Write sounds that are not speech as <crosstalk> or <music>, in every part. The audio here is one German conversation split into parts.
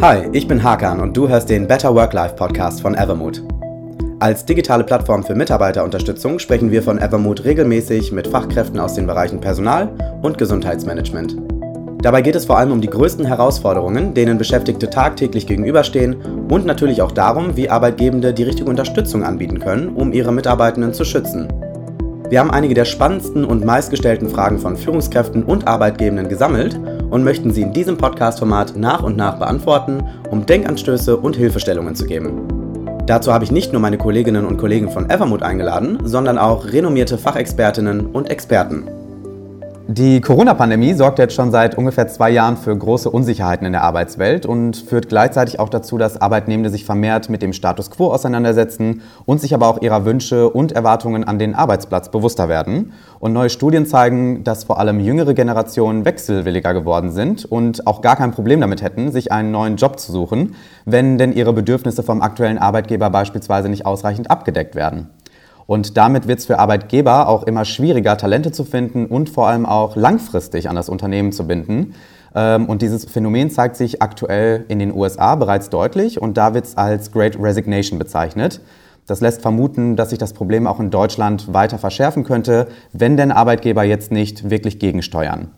Hi, ich bin Hakan und du hörst den Better Work-Life Podcast von Evermood. Als digitale Plattform für Mitarbeiterunterstützung sprechen wir von Evermood regelmäßig mit Fachkräften aus den Bereichen Personal und Gesundheitsmanagement. Dabei geht es vor allem um die größten Herausforderungen, denen Beschäftigte tagtäglich gegenüberstehen und natürlich auch darum, wie Arbeitgebende die richtige Unterstützung anbieten können, um ihre Mitarbeitenden zu schützen. Wir haben einige der spannendsten und meistgestellten Fragen von Führungskräften und Arbeitgebenden gesammelt und möchten sie in diesem Podcast-Format nach und nach beantworten, um Denkanstöße und Hilfestellungen zu geben. Dazu habe ich nicht nur meine Kolleginnen und Kollegen von Evermood eingeladen, sondern auch renommierte Fachexpertinnen und Experten. Die Corona-Pandemie sorgt jetzt schon seit ungefähr zwei Jahren für große Unsicherheiten in der Arbeitswelt und führt gleichzeitig auch dazu, dass Arbeitnehmende sich vermehrt mit dem Status quo auseinandersetzen und sich aber auch ihrer Wünsche und Erwartungen an den Arbeitsplatz bewusster werden. Und neue Studien zeigen, dass vor allem jüngere Generationen wechselwilliger geworden sind und auch gar kein Problem damit hätten, sich einen neuen Job zu suchen, wenn denn ihre Bedürfnisse vom aktuellen Arbeitgeber beispielsweise nicht ausreichend abgedeckt werden. Und damit wird es für Arbeitgeber auch immer schwieriger, Talente zu finden und vor allem auch langfristig an das Unternehmen zu binden. Ähm, und dieses Phänomen zeigt sich aktuell in den USA bereits deutlich und da wird es als Great Resignation bezeichnet. Das lässt vermuten, dass sich das Problem auch in Deutschland weiter verschärfen könnte, wenn denn Arbeitgeber jetzt nicht wirklich gegensteuern.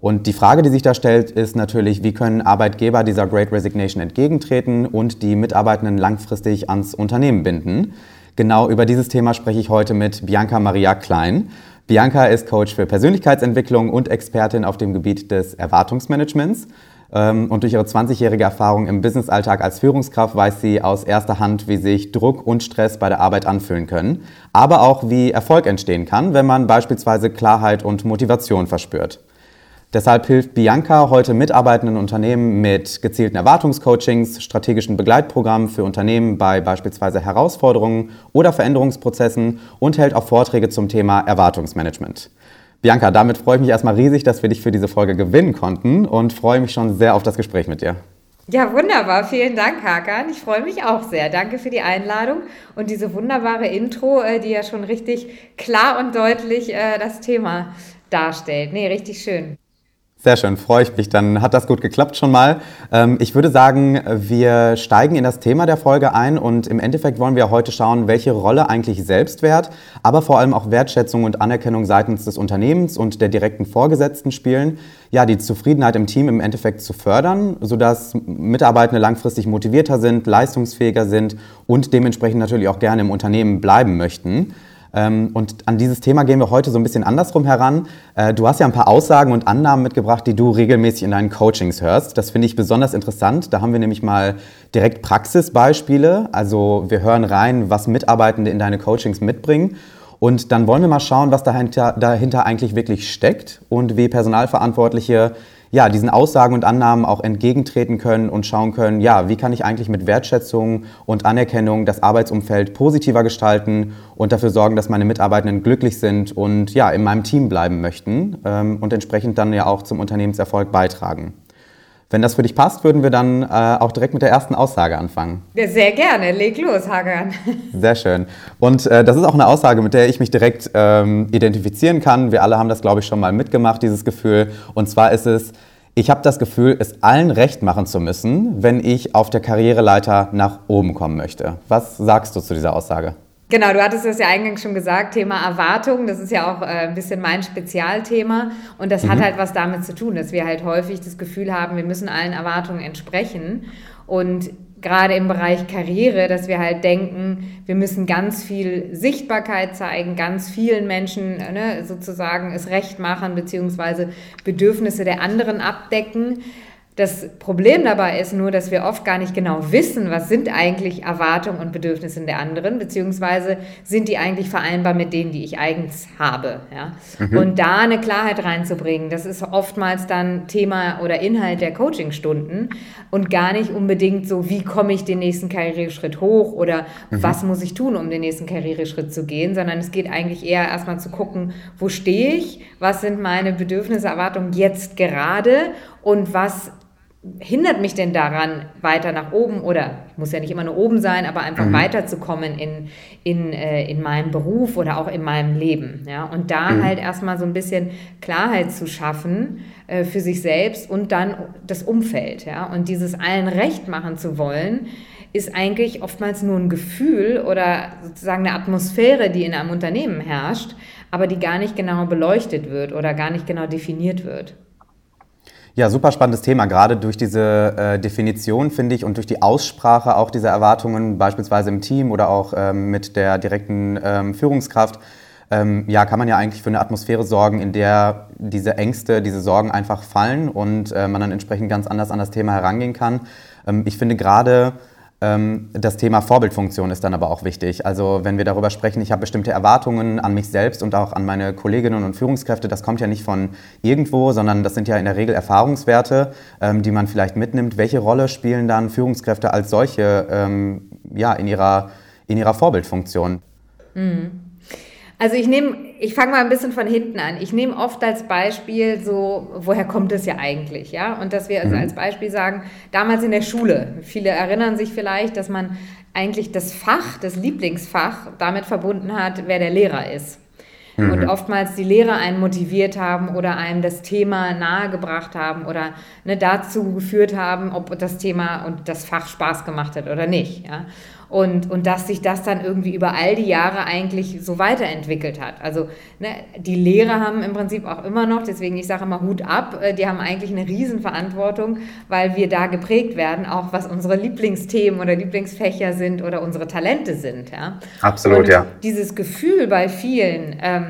Und die Frage, die sich da stellt, ist natürlich, wie können Arbeitgeber dieser Great Resignation entgegentreten und die Mitarbeitenden langfristig ans Unternehmen binden. Genau über dieses Thema spreche ich heute mit Bianca Maria Klein. Bianca ist Coach für Persönlichkeitsentwicklung und Expertin auf dem Gebiet des Erwartungsmanagements. Ähm, und durch ihre 20-jährige Erfahrung im Businessalltag als Führungskraft weiß sie aus erster Hand, wie sich Druck und Stress bei der Arbeit anfühlen können, aber auch wie Erfolg entstehen kann, wenn man beispielsweise Klarheit und Motivation verspürt. Deshalb hilft Bianca heute mitarbeitenden Unternehmen mit gezielten Erwartungscoachings, strategischen Begleitprogrammen für Unternehmen bei beispielsweise Herausforderungen oder Veränderungsprozessen und hält auch Vorträge zum Thema Erwartungsmanagement. Bianca, damit freue ich mich erstmal riesig, dass wir dich für diese Folge gewinnen konnten und freue mich schon sehr auf das Gespräch mit dir. Ja, wunderbar. Vielen Dank, Hakan. Ich freue mich auch sehr. Danke für die Einladung und diese wunderbare Intro, äh, die ja schon richtig klar und deutlich äh, das Thema darstellt. Nee, richtig schön. Sehr schön, freue ich mich. Dann hat das gut geklappt schon mal. Ähm, ich würde sagen, wir steigen in das Thema der Folge ein und im Endeffekt wollen wir heute schauen, welche Rolle eigentlich Selbstwert, aber vor allem auch Wertschätzung und Anerkennung seitens des Unternehmens und der direkten Vorgesetzten spielen. Ja, die Zufriedenheit im Team im Endeffekt zu fördern, sodass Mitarbeitende langfristig motivierter sind, leistungsfähiger sind und dementsprechend natürlich auch gerne im Unternehmen bleiben möchten. Ähm, und an dieses Thema gehen wir heute so ein bisschen andersrum heran. Äh, du hast ja ein paar Aussagen und Annahmen mitgebracht, die du regelmäßig in deinen Coachings hörst. Das finde ich besonders interessant. Da haben wir nämlich mal direkt Praxisbeispiele. Also wir hören rein, was Mitarbeitende in deine Coachings mitbringen. Und dann wollen wir mal schauen, was dahinter, dahinter eigentlich wirklich steckt und wie Personalverantwortliche ja, diesen Aussagen und Annahmen auch entgegentreten können und schauen können, ja, wie kann ich eigentlich mit Wertschätzung und Anerkennung das Arbeitsumfeld positiver gestalten und dafür sorgen, dass meine Mitarbeitenden glücklich sind und ja, in meinem Team bleiben möchten ähm, und entsprechend dann ja auch zum Unternehmenserfolg beitragen. Wenn das für dich passt, würden wir dann äh, auch direkt mit der ersten Aussage anfangen. Sehr gerne. Leg los, Hagan. <laughs> Sehr schön. Und äh, das ist auch eine Aussage, mit der ich mich direkt ähm, identifizieren kann. Wir alle haben das, glaube ich, schon mal mitgemacht, dieses Gefühl. Und zwar ist es, ich habe das Gefühl, es allen recht machen zu müssen, wenn ich auf der Karriereleiter nach oben kommen möchte. Was sagst du zu dieser Aussage? Genau, du hattest es ja eingangs schon gesagt, Thema Erwartung, das ist ja auch äh, ein bisschen mein Spezialthema und das mhm. hat halt was damit zu tun, dass wir halt häufig das Gefühl haben, wir müssen allen Erwartungen entsprechen und gerade im Bereich Karriere, dass wir halt denken, wir müssen ganz viel Sichtbarkeit zeigen, ganz vielen Menschen ne, sozusagen es recht machen, beziehungsweise Bedürfnisse der anderen abdecken. Das Problem dabei ist nur, dass wir oft gar nicht genau wissen, was sind eigentlich Erwartungen und Bedürfnisse der anderen, beziehungsweise sind die eigentlich vereinbar mit denen, die ich eigens habe. Ja? Mhm. Und da eine Klarheit reinzubringen, das ist oftmals dann Thema oder Inhalt der Coachingstunden und gar nicht unbedingt so, wie komme ich den nächsten Karriereschritt hoch oder mhm. was muss ich tun, um den nächsten Karriereschritt zu gehen, sondern es geht eigentlich eher erstmal zu gucken, wo stehe ich, was sind meine Bedürfnisse, Erwartungen jetzt gerade und was hindert mich denn daran, weiter nach oben oder muss ja nicht immer nur oben sein, aber einfach mhm. weiterzukommen in, in, äh, in meinem Beruf oder auch in meinem Leben. Ja? Und da mhm. halt erstmal so ein bisschen Klarheit zu schaffen äh, für sich selbst und dann das Umfeld. Ja? Und dieses allen recht machen zu wollen, ist eigentlich oftmals nur ein Gefühl oder sozusagen eine Atmosphäre, die in einem Unternehmen herrscht, aber die gar nicht genau beleuchtet wird oder gar nicht genau definiert wird. Ja, super spannendes Thema. Gerade durch diese äh, Definition, finde ich, und durch die Aussprache auch dieser Erwartungen, beispielsweise im Team oder auch ähm, mit der direkten ähm, Führungskraft, ähm, ja, kann man ja eigentlich für eine Atmosphäre sorgen, in der diese Ängste, diese Sorgen einfach fallen und äh, man dann entsprechend ganz anders an das Thema herangehen kann. Ähm, ich finde gerade das Thema Vorbildfunktion ist dann aber auch wichtig. Also wenn wir darüber sprechen, ich habe bestimmte Erwartungen an mich selbst und auch an meine Kolleginnen und Führungskräfte, das kommt ja nicht von irgendwo, sondern das sind ja in der Regel Erfahrungswerte, ähm, die man vielleicht mitnimmt. Welche Rolle spielen dann Führungskräfte als solche ähm, ja, in, ihrer, in ihrer Vorbildfunktion? Mhm. Also ich nehme, ich fange mal ein bisschen von hinten an. Ich nehme oft als Beispiel so, woher kommt es ja eigentlich, ja? Und dass wir also mhm. als Beispiel sagen, damals in der Schule, viele erinnern sich vielleicht, dass man eigentlich das Fach, das Lieblingsfach damit verbunden hat, wer der Lehrer ist. Mhm. Und oftmals die Lehrer einen motiviert haben oder einem das Thema nahegebracht haben oder ne, dazu geführt haben, ob das Thema und das Fach Spaß gemacht hat oder nicht. Ja? Und, und dass sich das dann irgendwie über all die Jahre eigentlich so weiterentwickelt hat. Also ne, die Lehrer haben im Prinzip auch immer noch, deswegen ich sage immer Hut ab, äh, die haben eigentlich eine Riesenverantwortung, weil wir da geprägt werden, auch was unsere Lieblingsthemen oder Lieblingsfächer sind oder unsere Talente sind. Ja? Absolut, und ja. Dieses Gefühl bei vielen, ähm,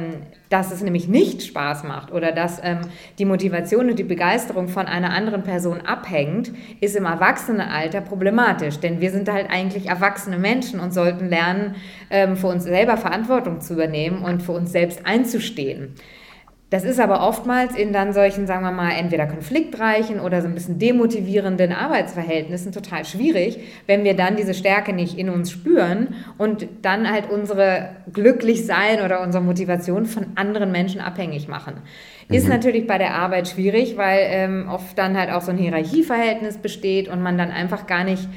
dass es nämlich nicht Spaß macht oder dass ähm, die Motivation und die Begeisterung von einer anderen Person abhängt, ist im Erwachsenenalter problematisch. Denn wir sind halt eigentlich erwachsene Menschen und sollten lernen, ähm, für uns selber Verantwortung zu übernehmen und für uns selbst einzustehen. Das ist aber oftmals in dann solchen, sagen wir mal, entweder konfliktreichen oder so ein bisschen demotivierenden Arbeitsverhältnissen total schwierig, wenn wir dann diese Stärke nicht in uns spüren und dann halt unsere Glücklichsein oder unsere Motivation von anderen Menschen abhängig machen. Ist mhm. natürlich bei der Arbeit schwierig, weil ähm, oft dann halt auch so ein Hierarchieverhältnis besteht und man dann einfach gar nicht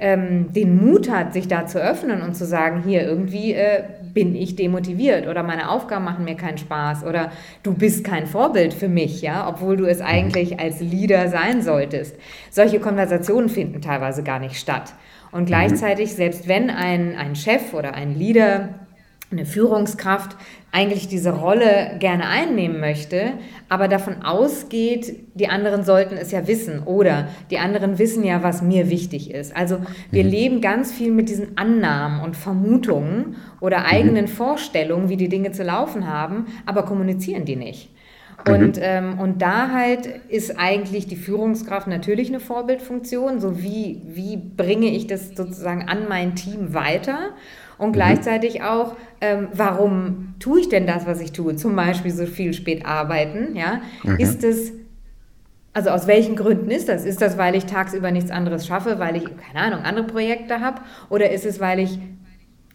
ähm, den Mut hat, sich da zu öffnen und zu sagen, hier irgendwie äh, bin ich demotiviert oder meine Aufgaben machen mir keinen Spaß oder du bist kein Vorbild für mich, ja, obwohl du es mhm. eigentlich als Leader sein solltest. Solche Konversationen finden teilweise gar nicht statt. Und mhm. gleichzeitig, selbst wenn ein, ein Chef oder ein Leader eine Führungskraft eigentlich diese Rolle gerne einnehmen möchte, aber davon ausgeht, die anderen sollten es ja wissen oder die anderen wissen ja, was mir wichtig ist. Also wir mhm. leben ganz viel mit diesen Annahmen und Vermutungen oder mhm. eigenen mhm. Vorstellungen, wie die Dinge zu laufen haben, aber kommunizieren die nicht. Mhm. Und, ähm, und da halt ist eigentlich die Führungskraft natürlich eine Vorbildfunktion, so wie, wie bringe ich das sozusagen an mein Team weiter und mhm. gleichzeitig auch, ähm, warum tue ich denn das, was ich tue? Zum Beispiel so viel spät arbeiten, ja? Mhm. Ist es, also aus welchen Gründen ist das? Ist das, weil ich tagsüber nichts anderes schaffe, weil ich, keine Ahnung, andere Projekte habe? Oder ist es, weil ich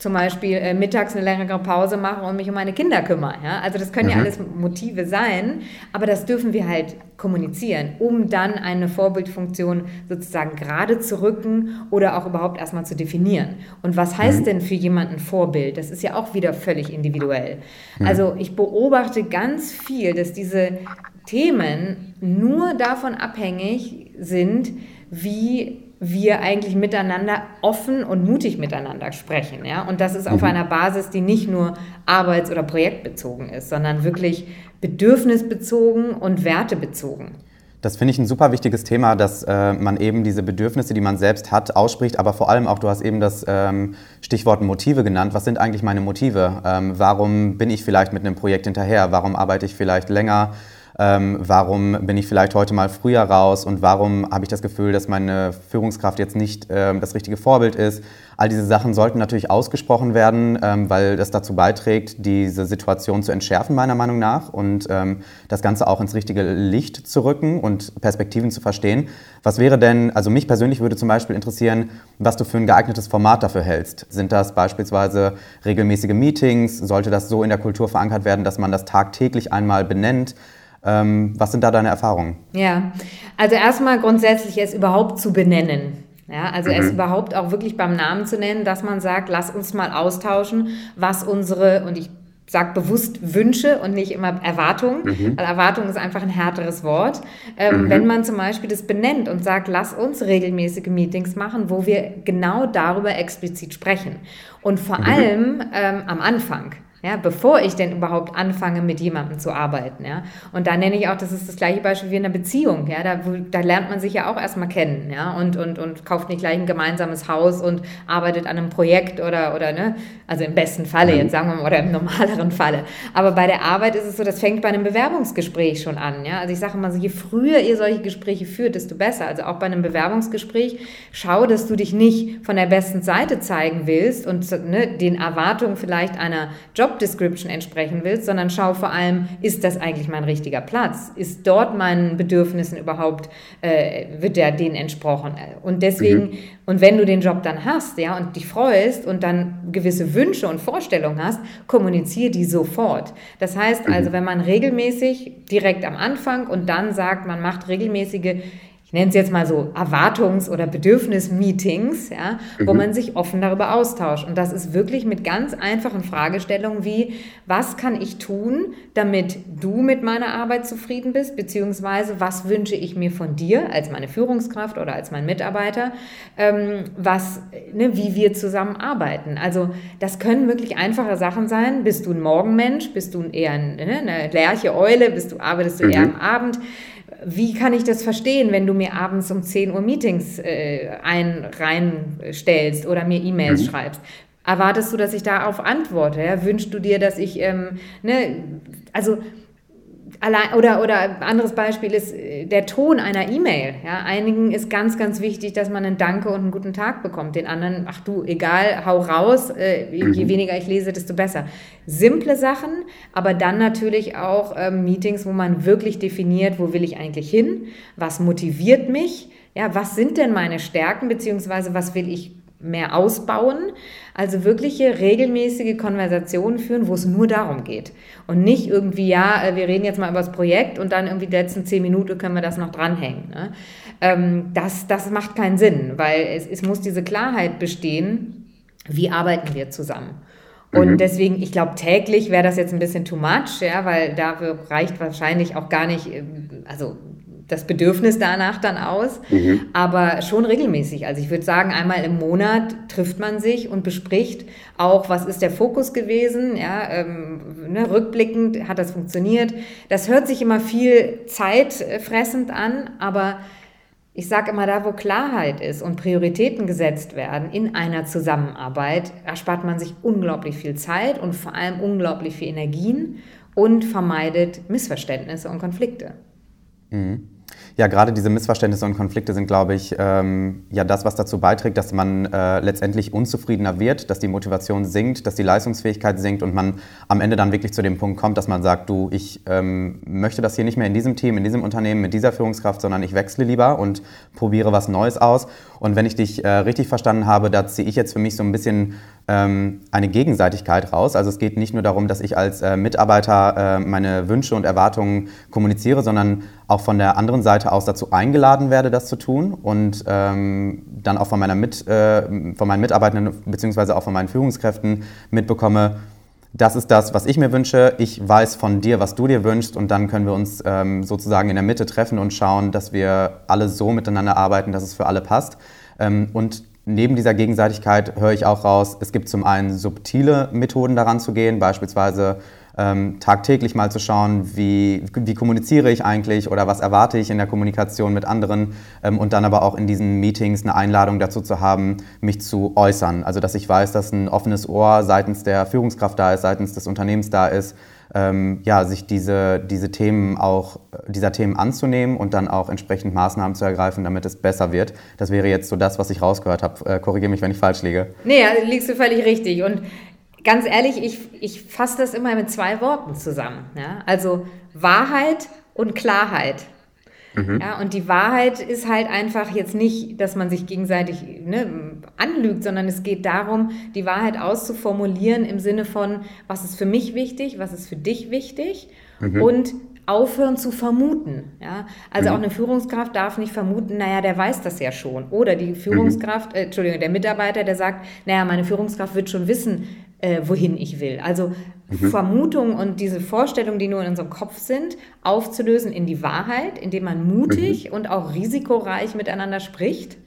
zum Beispiel äh, mittags eine längere Pause machen und mich um meine Kinder kümmern. Ja? Also das können mhm. ja alles Motive sein, aber das dürfen wir halt kommunizieren, um dann eine Vorbildfunktion sozusagen gerade zu rücken oder auch überhaupt erstmal zu definieren. Und was heißt mhm. denn für jemanden Vorbild? Das ist ja auch wieder völlig individuell. Mhm. Also ich beobachte ganz viel, dass diese Themen nur davon abhängig sind, wie wir eigentlich miteinander offen und mutig miteinander sprechen. Ja? Und das ist auf mhm. einer Basis, die nicht nur arbeits- oder projektbezogen ist, sondern wirklich bedürfnisbezogen und wertebezogen. Das finde ich ein super wichtiges Thema, dass äh, man eben diese Bedürfnisse, die man selbst hat, ausspricht, aber vor allem auch, du hast eben das ähm, Stichwort Motive genannt. Was sind eigentlich meine Motive? Ähm, warum bin ich vielleicht mit einem Projekt hinterher? Warum arbeite ich vielleicht länger? Ähm, warum bin ich vielleicht heute mal früher raus und warum habe ich das Gefühl, dass meine Führungskraft jetzt nicht ähm, das richtige Vorbild ist. All diese Sachen sollten natürlich ausgesprochen werden, ähm, weil das dazu beiträgt, diese Situation zu entschärfen, meiner Meinung nach, und ähm, das Ganze auch ins richtige Licht zu rücken und Perspektiven zu verstehen. Was wäre denn, also mich persönlich würde zum Beispiel interessieren, was du für ein geeignetes Format dafür hältst. Sind das beispielsweise regelmäßige Meetings? Sollte das so in der Kultur verankert werden, dass man das tagtäglich einmal benennt? Ähm, was sind da deine Erfahrungen? Ja, also erstmal grundsätzlich es überhaupt zu benennen. Ja, also mhm. es überhaupt auch wirklich beim Namen zu nennen, dass man sagt, lass uns mal austauschen, was unsere, und ich sage bewusst Wünsche und nicht immer Erwartungen, mhm. weil Erwartung ist einfach ein härteres Wort. Ähm, mhm. Wenn man zum Beispiel das benennt und sagt, lass uns regelmäßige Meetings machen, wo wir genau darüber explizit sprechen. Und vor mhm. allem ähm, am Anfang ja, bevor ich denn überhaupt anfange, mit jemandem zu arbeiten. Ja. Und da nenne ich auch, das ist das gleiche Beispiel wie in einer Beziehung. Ja. Da, da lernt man sich ja auch erstmal kennen ja, und, und, und kauft nicht gleich ein gemeinsames Haus und arbeitet an einem Projekt oder, oder ne, also im besten Falle, jetzt sagen wir mal, oder im normaleren Falle. Aber bei der Arbeit ist es so, das fängt bei einem Bewerbungsgespräch schon an. Ja. Also ich sage immer so, je früher ihr solche Gespräche führt, desto besser. Also auch bei einem Bewerbungsgespräch, schau, dass du dich nicht von der besten Seite zeigen willst und ne, den Erwartungen vielleicht einer Job Job Description entsprechen willst, sondern schau vor allem, ist das eigentlich mein richtiger Platz? Ist dort meinen Bedürfnissen überhaupt, äh, wird der denen entsprochen? Und deswegen, mhm. und wenn du den Job dann hast, ja, und dich freust und dann gewisse Wünsche und Vorstellungen hast, kommuniziere die sofort. Das heißt also, mhm. wenn man regelmäßig direkt am Anfang und dann sagt, man macht regelmäßige ich nenne es jetzt mal so Erwartungs- oder Bedürfnis-Meetings, ja, mhm. wo man sich offen darüber austauscht. Und das ist wirklich mit ganz einfachen Fragestellungen wie, was kann ich tun, damit du mit meiner Arbeit zufrieden bist, beziehungsweise was wünsche ich mir von dir als meine Führungskraft oder als mein Mitarbeiter, ähm, was, ne, wie wir zusammenarbeiten. Also das können wirklich einfache Sachen sein. Bist du ein Morgenmensch? Bist du eher ein, ne, eine Lerche Eule? Bist du, arbeitest du mhm. eher am Abend? Wie kann ich das verstehen, wenn du mir abends um 10 Uhr Meetings äh, ein, reinstellst oder mir E-Mails mhm. schreibst? Erwartest du, dass ich darauf antworte? Ja? Wünschst du dir, dass ich, ähm, ne, also Allein, oder, oder anderes Beispiel ist äh, der Ton einer E-Mail. Ja, einigen ist ganz, ganz wichtig, dass man einen Danke und einen guten Tag bekommt. Den anderen, ach du, egal, hau raus. Äh, je mhm. weniger ich lese, desto besser. Simple Sachen, aber dann natürlich auch ähm, Meetings, wo man wirklich definiert, wo will ich eigentlich hin? Was motiviert mich? Ja, was sind denn meine Stärken, beziehungsweise was will ich mehr ausbauen. Also wirkliche regelmäßige Konversationen führen, wo es nur darum geht. Und nicht irgendwie, ja, äh, wir reden jetzt mal über das Projekt und dann irgendwie die letzten zehn Minuten können wir das noch dranhängen. Ne? Ähm, das, das macht keinen Sinn, weil es, es muss diese Klarheit bestehen, wie arbeiten wir zusammen. Und mhm. deswegen, ich glaube, täglich wäre das jetzt ein bisschen too much, ja, weil dafür reicht wahrscheinlich auch gar nicht, ähm, also das Bedürfnis danach dann aus, mhm. aber schon regelmäßig. Also ich würde sagen, einmal im Monat trifft man sich und bespricht auch, was ist der Fokus gewesen, ja, ähm, ne, rückblickend hat das funktioniert. Das hört sich immer viel zeitfressend an, aber ich sage immer, da wo Klarheit ist und Prioritäten gesetzt werden in einer Zusammenarbeit, erspart man sich unglaublich viel Zeit und vor allem unglaublich viel Energien und vermeidet Missverständnisse und Konflikte. Mhm. Ja, gerade diese Missverständnisse und Konflikte sind, glaube ich, ähm, ja das, was dazu beiträgt, dass man äh, letztendlich unzufriedener wird, dass die Motivation sinkt, dass die Leistungsfähigkeit sinkt und man am Ende dann wirklich zu dem Punkt kommt, dass man sagt, du, ich ähm, möchte das hier nicht mehr in diesem Team, in diesem Unternehmen, mit dieser Führungskraft, sondern ich wechsle lieber und probiere was Neues aus. Und wenn ich dich äh, richtig verstanden habe, da ziehe ich jetzt für mich so ein bisschen ähm, eine Gegenseitigkeit raus. Also es geht nicht nur darum, dass ich als äh, Mitarbeiter äh, meine Wünsche und Erwartungen kommuniziere, sondern auch von der anderen Seite aus dazu eingeladen werde, das zu tun und ähm, dann auch von, meiner Mit, äh, von meinen Mitarbeitenden bzw. auch von meinen Führungskräften mitbekomme, das ist das, was ich mir wünsche. Ich weiß von dir, was du dir wünschst und dann können wir uns ähm, sozusagen in der Mitte treffen und schauen, dass wir alle so miteinander arbeiten, dass es für alle passt. Ähm, und Neben dieser Gegenseitigkeit höre ich auch raus, es gibt zum einen subtile Methoden daran zu gehen, beispielsweise ähm, tagtäglich mal zu schauen, wie, wie kommuniziere ich eigentlich oder was erwarte ich in der Kommunikation mit anderen ähm, und dann aber auch in diesen Meetings eine Einladung dazu zu haben, mich zu äußern. Also dass ich weiß, dass ein offenes Ohr seitens der Führungskraft da ist, seitens des Unternehmens da ist, ähm, ja, sich diese, diese Themen auch, dieser Themen anzunehmen und dann auch entsprechend Maßnahmen zu ergreifen, damit es besser wird. Das wäre jetzt so das, was ich rausgehört habe. Äh, Korrigiere mich, wenn ich falsch liege. Nee, liegst du völlig richtig. Und ganz ehrlich, ich, ich fasse das immer mit zwei Worten zusammen. Ja? Also Wahrheit und Klarheit. Mhm. Ja, und die Wahrheit ist halt einfach jetzt nicht, dass man sich gegenseitig ne, anlügt, sondern es geht darum, die Wahrheit auszuformulieren im Sinne von, was ist für mich wichtig, was ist für dich wichtig mhm. und aufhören zu vermuten. Ja? Also mhm. auch eine Führungskraft darf nicht vermuten, naja, der weiß das ja schon. Oder die Führungskraft, mhm. äh, Entschuldigung, der Mitarbeiter, der sagt, naja, meine Führungskraft wird schon wissen, äh, wohin ich will. Also mhm. Vermutungen und diese Vorstellungen, die nur in unserem Kopf sind, aufzulösen in die Wahrheit, indem man mutig mhm. und auch risikoreich miteinander spricht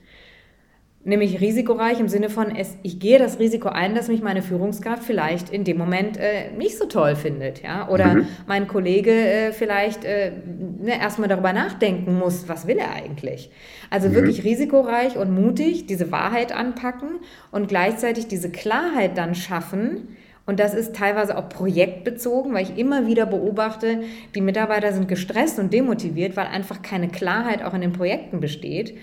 Nämlich risikoreich im Sinne von, es, ich gehe das Risiko ein, dass mich meine Führungskraft vielleicht in dem Moment äh, nicht so toll findet. Ja? Oder mhm. mein Kollege äh, vielleicht äh, ne, erstmal darüber nachdenken muss, was will er eigentlich. Also mhm. wirklich risikoreich und mutig diese Wahrheit anpacken und gleichzeitig diese Klarheit dann schaffen. Und das ist teilweise auch projektbezogen, weil ich immer wieder beobachte, die Mitarbeiter sind gestresst und demotiviert, weil einfach keine Klarheit auch in den Projekten besteht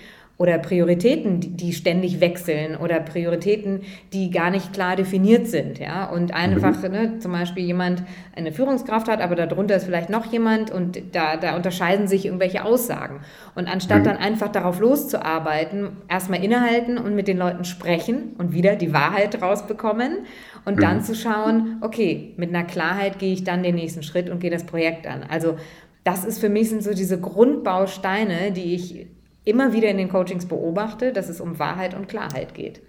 oder Prioritäten, die ständig wechseln oder Prioritäten, die gar nicht klar definiert sind, ja, und einfach, mhm. ne, zum Beispiel jemand eine Führungskraft hat, aber darunter ist vielleicht noch jemand und da, da unterscheiden sich irgendwelche Aussagen. Und anstatt mhm. dann einfach darauf loszuarbeiten, erstmal innehalten und mit den Leuten sprechen und wieder die Wahrheit rausbekommen und mhm. dann zu schauen, okay, mit einer Klarheit gehe ich dann den nächsten Schritt und gehe das Projekt an. Also das ist für mich sind so diese Grundbausteine, die ich immer wieder in den Coachings beobachte, dass es um Wahrheit und Klarheit geht.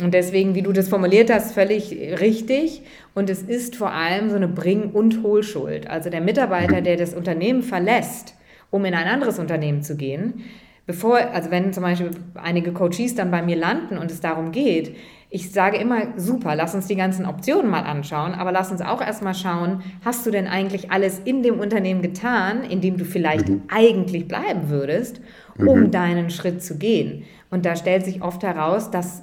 Und deswegen, wie du das formuliert hast, völlig richtig. Und es ist vor allem so eine Bring- und Hohlschuld. Also der Mitarbeiter, der das Unternehmen verlässt, um in ein anderes Unternehmen zu gehen, bevor, also wenn zum Beispiel einige Coaches dann bei mir landen und es darum geht, ich sage immer, super, lass uns die ganzen Optionen mal anschauen, aber lass uns auch erstmal schauen, hast du denn eigentlich alles in dem Unternehmen getan, in dem du vielleicht mhm. eigentlich bleiben würdest? um mhm. deinen Schritt zu gehen. Und da stellt sich oft heraus, dass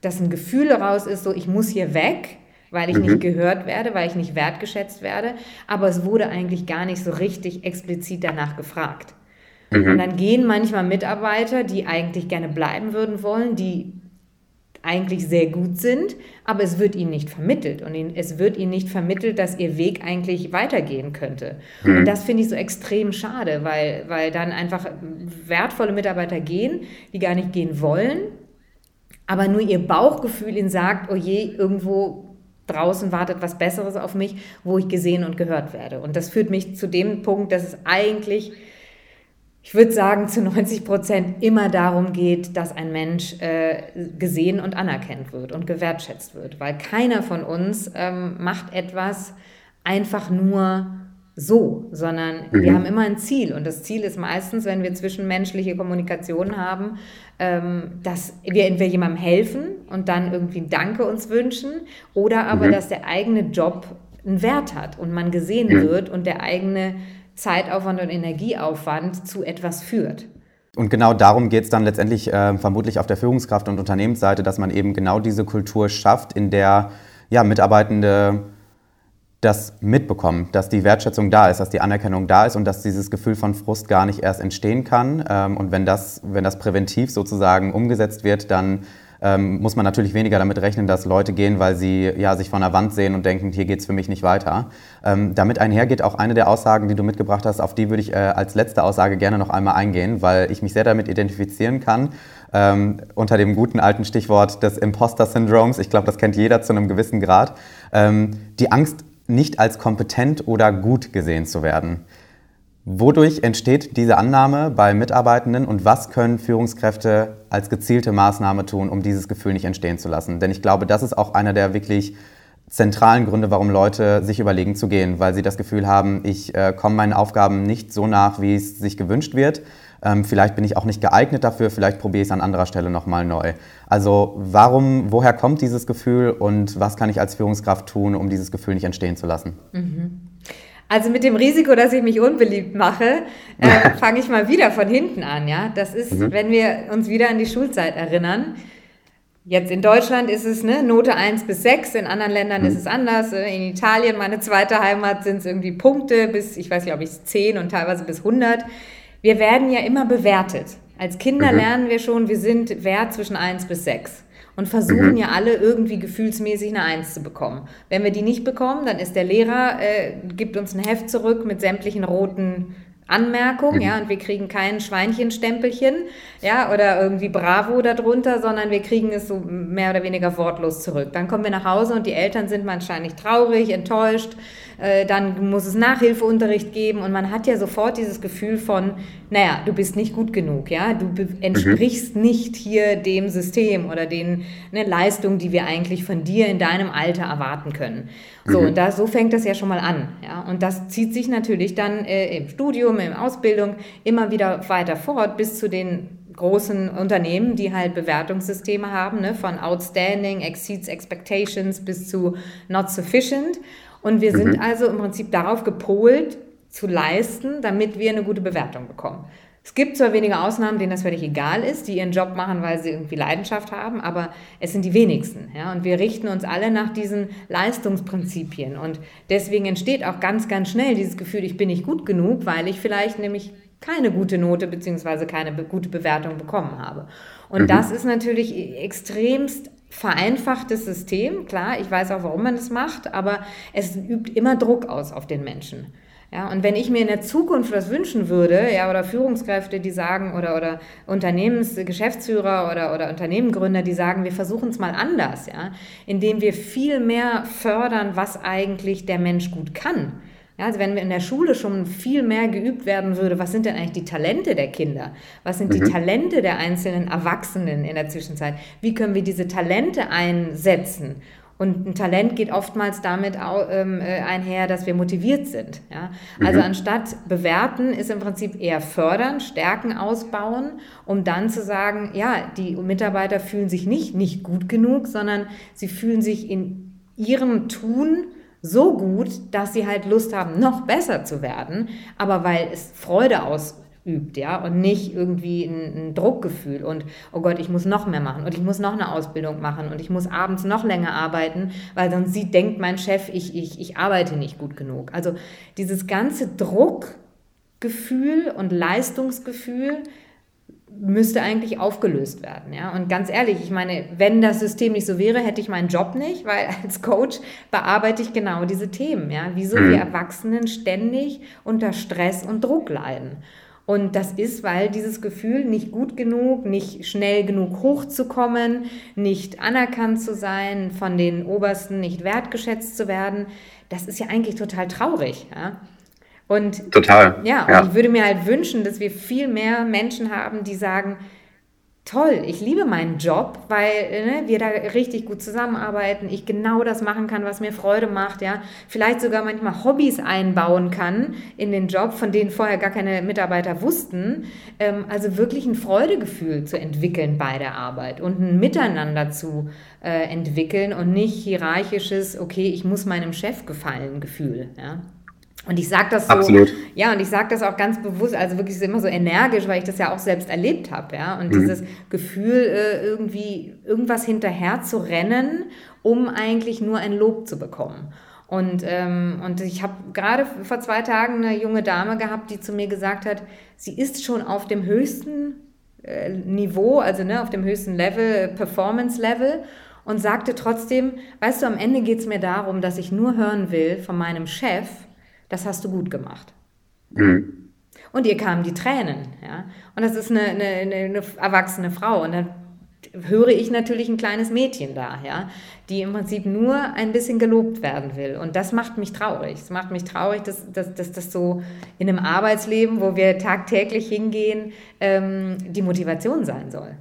das ein Gefühl heraus ist, so ich muss hier weg, weil ich mhm. nicht gehört werde, weil ich nicht wertgeschätzt werde. Aber es wurde eigentlich gar nicht so richtig explizit danach gefragt. Mhm. Und dann gehen manchmal Mitarbeiter, die eigentlich gerne bleiben würden wollen, die eigentlich sehr gut sind, aber es wird ihnen nicht vermittelt und es wird ihnen nicht vermittelt, dass ihr Weg eigentlich weitergehen könnte. Mhm. Und das finde ich so extrem schade, weil, weil dann einfach wertvolle Mitarbeiter gehen, die gar nicht gehen wollen, aber nur ihr Bauchgefühl ihnen sagt, oh je, irgendwo draußen wartet was Besseres auf mich, wo ich gesehen und gehört werde. Und das führt mich zu dem Punkt, dass es eigentlich ich würde sagen, zu 90 Prozent immer darum geht, dass ein Mensch äh, gesehen und anerkannt wird und gewertschätzt wird. Weil keiner von uns ähm, macht etwas einfach nur so, sondern mhm. wir haben immer ein Ziel. Und das Ziel ist meistens, wenn wir zwischenmenschliche Kommunikation haben, ähm, dass wir entweder jemandem helfen und dann irgendwie ein Danke uns wünschen oder aber, mhm. dass der eigene Job einen Wert hat und man gesehen mhm. wird und der eigene Zeitaufwand und Energieaufwand zu etwas führt. Und genau darum geht es dann letztendlich äh, vermutlich auf der Führungskraft- und Unternehmensseite, dass man eben genau diese Kultur schafft, in der ja, Mitarbeitende das mitbekommen, dass die Wertschätzung da ist, dass die Anerkennung da ist und dass dieses Gefühl von Frust gar nicht erst entstehen kann. Ähm, und wenn das, wenn das präventiv sozusagen umgesetzt wird, dann ähm, muss man natürlich weniger damit rechnen, dass Leute gehen, weil sie ja, sich von der Wand sehen und denken, hier geht es für mich nicht weiter. Ähm, damit einhergeht auch eine der Aussagen, die du mitgebracht hast, auf die würde ich äh, als letzte Aussage gerne noch einmal eingehen, weil ich mich sehr damit identifizieren kann. Ähm, unter dem guten alten Stichwort des Imposter-Syndroms. Ich glaube, das kennt jeder zu einem gewissen Grad. Ähm, die Angst, nicht als kompetent oder gut gesehen zu werden. Wodurch entsteht diese Annahme bei Mitarbeitenden und was können Führungskräfte als gezielte Maßnahme tun, um dieses Gefühl nicht entstehen zu lassen? Denn ich glaube, das ist auch einer der wirklich zentralen Gründe, warum Leute sich überlegen zu gehen, weil sie das Gefühl haben, ich äh, komme meinen Aufgaben nicht so nach, wie es sich gewünscht wird. Ähm, vielleicht bin ich auch nicht geeignet dafür, vielleicht probiere ich es an anderer Stelle nochmal neu. Also warum, woher kommt dieses Gefühl und was kann ich als Führungskraft tun, um dieses Gefühl nicht entstehen zu lassen? Mhm. Also mit dem Risiko, dass ich mich unbeliebt mache, äh, <laughs> fange ich mal wieder von hinten an. Ja, das ist, mhm. wenn wir uns wieder an die Schulzeit erinnern. Jetzt in Deutschland ist es ne, Note 1 bis 6, in anderen Ländern mhm. ist es anders. In Italien, meine zweite Heimat, sind es irgendwie Punkte bis, ich weiß glaube ich, 10 und teilweise bis 100. Wir werden ja immer bewertet. Als Kinder mhm. lernen wir schon, wir sind wert zwischen 1 bis 6 und versuchen mhm. ja alle irgendwie gefühlsmäßig eine Eins zu bekommen. Wenn wir die nicht bekommen, dann ist der Lehrer, äh, gibt uns ein Heft zurück mit sämtlichen roten Anmerkungen, mhm. ja, und wir kriegen kein Schweinchenstempelchen, ja, oder irgendwie Bravo darunter, sondern wir kriegen es so mehr oder weniger wortlos zurück. Dann kommen wir nach Hause und die Eltern sind wahrscheinlich traurig, enttäuscht, äh, dann muss es Nachhilfeunterricht geben und man hat ja sofort dieses Gefühl von, naja, du bist nicht gut genug, ja, du entsprichst mhm. nicht hier dem System oder den ne, Leistungen, die wir eigentlich von dir in deinem Alter erwarten können. So, mhm. und da, so fängt das ja schon mal an. Ja? Und das zieht sich natürlich dann äh, im Studium, in Ausbildung immer wieder weiter fort bis zu den großen Unternehmen, die halt Bewertungssysteme haben, ne? von outstanding, exceeds expectations bis zu not sufficient. Und wir sind mhm. also im Prinzip darauf gepolt, zu leisten, damit wir eine gute Bewertung bekommen. Es gibt zwar wenige Ausnahmen, denen das völlig egal ist, die ihren Job machen, weil sie irgendwie Leidenschaft haben, aber es sind die wenigsten. Ja? Und wir richten uns alle nach diesen Leistungsprinzipien. Und deswegen entsteht auch ganz, ganz schnell dieses Gefühl, ich bin nicht gut genug, weil ich vielleicht nämlich keine gute Note bzw. keine gute Bewertung bekommen habe. Und mhm. das ist natürlich extremst vereinfachtes System. Klar, ich weiß auch, warum man das macht, aber es übt immer Druck aus auf den Menschen. Ja, und wenn ich mir in der Zukunft was wünschen würde, ja, oder Führungskräfte, die sagen, oder, oder Unternehmensgeschäftsführer oder, oder Unternehmengründer, die sagen, wir versuchen es mal anders, ja, indem wir viel mehr fördern, was eigentlich der Mensch gut kann. Ja, also wenn wir in der Schule schon viel mehr geübt werden würde, was sind denn eigentlich die Talente der Kinder? Was sind mhm. die Talente der einzelnen Erwachsenen in der Zwischenzeit? Wie können wir diese Talente einsetzen? Und ein Talent geht oftmals damit ähm, äh, einher, dass wir motiviert sind. Ja? Also mhm. anstatt bewerten ist im Prinzip eher fördern, Stärken ausbauen, um dann zu sagen, ja, die Mitarbeiter fühlen sich nicht nicht gut genug, sondern sie fühlen sich in ihrem Tun so gut, dass sie halt Lust haben, noch besser zu werden, aber weil es Freude ausübt, ja, und nicht irgendwie ein, ein, Druckgefühl und, oh Gott, ich muss noch mehr machen und ich muss noch eine Ausbildung machen und ich muss abends noch länger arbeiten, weil sonst sie denkt mein Chef, ich, ich, ich arbeite nicht gut genug. Also dieses ganze Druckgefühl und Leistungsgefühl, müsste eigentlich aufgelöst werden. Ja? Und ganz ehrlich, ich meine, wenn das System nicht so wäre, hätte ich meinen Job nicht, weil <laughs> als Coach bearbeite ich genau diese Themen. Ja? Wieso mhm. wir Erwachsenen ständig unter Stress und Druck leiden. Und das ist, weil dieses Gefühl, nicht gut genug, nicht schnell genug hochzukommen, nicht anerkannt zu sein, von den Obersten nicht wertgeschätzt zu werden, das ist ja eigentlich total traurig. Ja? Und total. Ja, und ja. ich würde mir halt wünschen, dass wir viel mehr Menschen haben, die sagen, toll, ich liebe meinen Job, weil ne, wir da richtig gut zusammenarbeiten, ich genau das machen kann, was mir Freude macht, ja, vielleicht sogar manchmal Hobbys einbauen kann in den Job, von denen vorher gar keine Mitarbeiter wussten, ähm, also wirklich ein Freudegefühl zu entwickeln bei der Arbeit und ein Miteinander zu äh, entwickeln und nicht hierarchisches, okay, ich muss meinem Chef gefallen Gefühl, ja. Und ich sage das so, Absolut. ja, und ich sage das auch ganz bewusst, also wirklich immer so energisch, weil ich das ja auch selbst erlebt habe, ja. Und mhm. dieses Gefühl, äh, irgendwie irgendwas hinterher zu rennen, um eigentlich nur ein Lob zu bekommen. Und, ähm, und ich habe gerade vor zwei Tagen eine junge Dame gehabt, die zu mir gesagt hat, sie ist schon auf dem höchsten äh, Niveau, also ne, auf dem höchsten Level, Performance-Level und sagte trotzdem, weißt du, am Ende geht es mir darum, dass ich nur hören will von meinem Chef, das hast du gut gemacht. Mhm. Und ihr kamen die Tränen, ja. Und das ist eine, eine, eine, erwachsene Frau. Und dann höre ich natürlich ein kleines Mädchen da, ja, die im Prinzip nur ein bisschen gelobt werden will. Und das macht mich traurig. Es macht mich traurig, dass, dass, dass das so in einem Arbeitsleben, wo wir tagtäglich hingehen, ähm, die Motivation sein soll.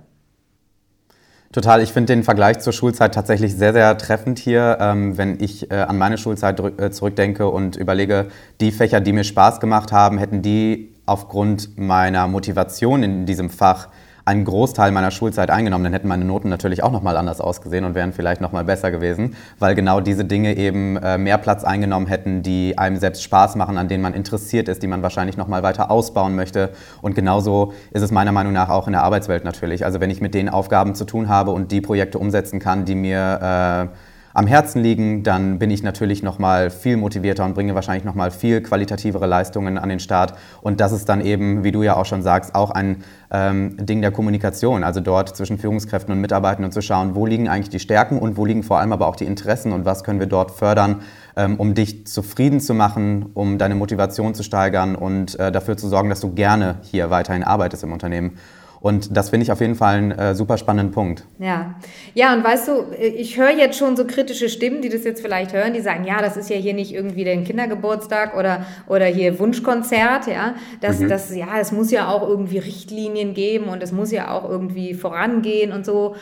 Total, ich finde den Vergleich zur Schulzeit tatsächlich sehr, sehr treffend hier. Ähm, wenn ich äh, an meine Schulzeit äh, zurückdenke und überlege, die Fächer, die mir Spaß gemacht haben, hätten die aufgrund meiner Motivation in diesem Fach einen Großteil meiner Schulzeit eingenommen, dann hätten meine Noten natürlich auch nochmal anders ausgesehen und wären vielleicht nochmal besser gewesen, weil genau diese Dinge eben äh, mehr Platz eingenommen hätten, die einem selbst Spaß machen, an denen man interessiert ist, die man wahrscheinlich nochmal weiter ausbauen möchte. Und genauso ist es meiner Meinung nach auch in der Arbeitswelt natürlich. Also wenn ich mit den Aufgaben zu tun habe und die Projekte umsetzen kann, die mir äh, am Herzen liegen, dann bin ich natürlich noch mal viel motivierter und bringe wahrscheinlich noch mal viel qualitativere Leistungen an den Start. Und das ist dann eben, wie du ja auch schon sagst, auch ein ähm, Ding der Kommunikation. Also dort zwischen Führungskräften und Mitarbeitern und zu schauen, wo liegen eigentlich die Stärken und wo liegen vor allem aber auch die Interessen und was können wir dort fördern, ähm, um dich zufrieden zu machen, um deine Motivation zu steigern und äh, dafür zu sorgen, dass du gerne hier weiterhin arbeitest im Unternehmen. Und das finde ich auf jeden Fall einen äh, super spannenden Punkt. Ja. ja, und weißt du, ich höre jetzt schon so kritische Stimmen, die das jetzt vielleicht hören, die sagen, ja, das ist ja hier nicht irgendwie der Kindergeburtstag oder, oder hier Wunschkonzert, ja. Das, mhm. das, ja, es muss ja auch irgendwie Richtlinien geben und es muss ja auch irgendwie vorangehen und so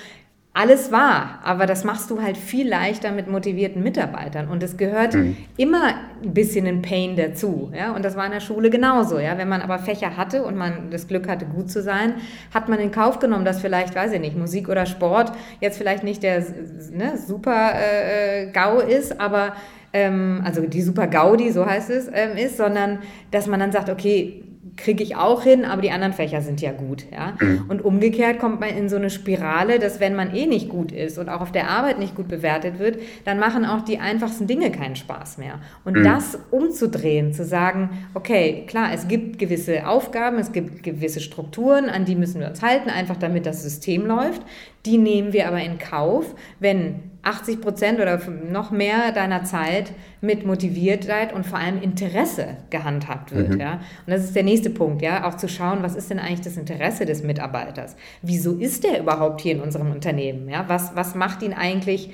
alles wahr, aber das machst du halt viel leichter mit motivierten Mitarbeitern. Und es gehört mhm. immer ein bisschen ein Pain dazu, ja, und das war in der Schule genauso, ja, wenn man aber Fächer hatte und man das Glück hatte, gut zu sein, hat man in Kauf genommen, dass vielleicht, weiß ich nicht, Musik oder Sport jetzt vielleicht nicht der ne, super äh, äh, GAU ist, aber ähm, also die super Gaudi, so heißt es, ähm, ist, sondern dass man dann sagt, okay, kriege ich auch hin, aber die anderen Fächer sind ja gut. Ja? Mhm. Und umgekehrt kommt man in so eine Spirale, dass wenn man eh nicht gut ist und auch auf der Arbeit nicht gut bewertet wird, dann machen auch die einfachsten Dinge keinen Spaß mehr. Und mhm. das umzudrehen, zu sagen, okay, klar, es gibt gewisse Aufgaben, es gibt gewisse Strukturen, an die müssen wir uns halten, einfach damit das System läuft. Die nehmen wir aber in Kauf, wenn 80 Prozent oder noch mehr deiner Zeit mit Motiviertheit und vor allem Interesse gehandhabt wird. Mhm. Ja? Und das ist der nächste Punkt, ja, auch zu schauen, was ist denn eigentlich das Interesse des Mitarbeiters? Wieso ist der überhaupt hier in unserem Unternehmen? Ja? Was, was macht ihn eigentlich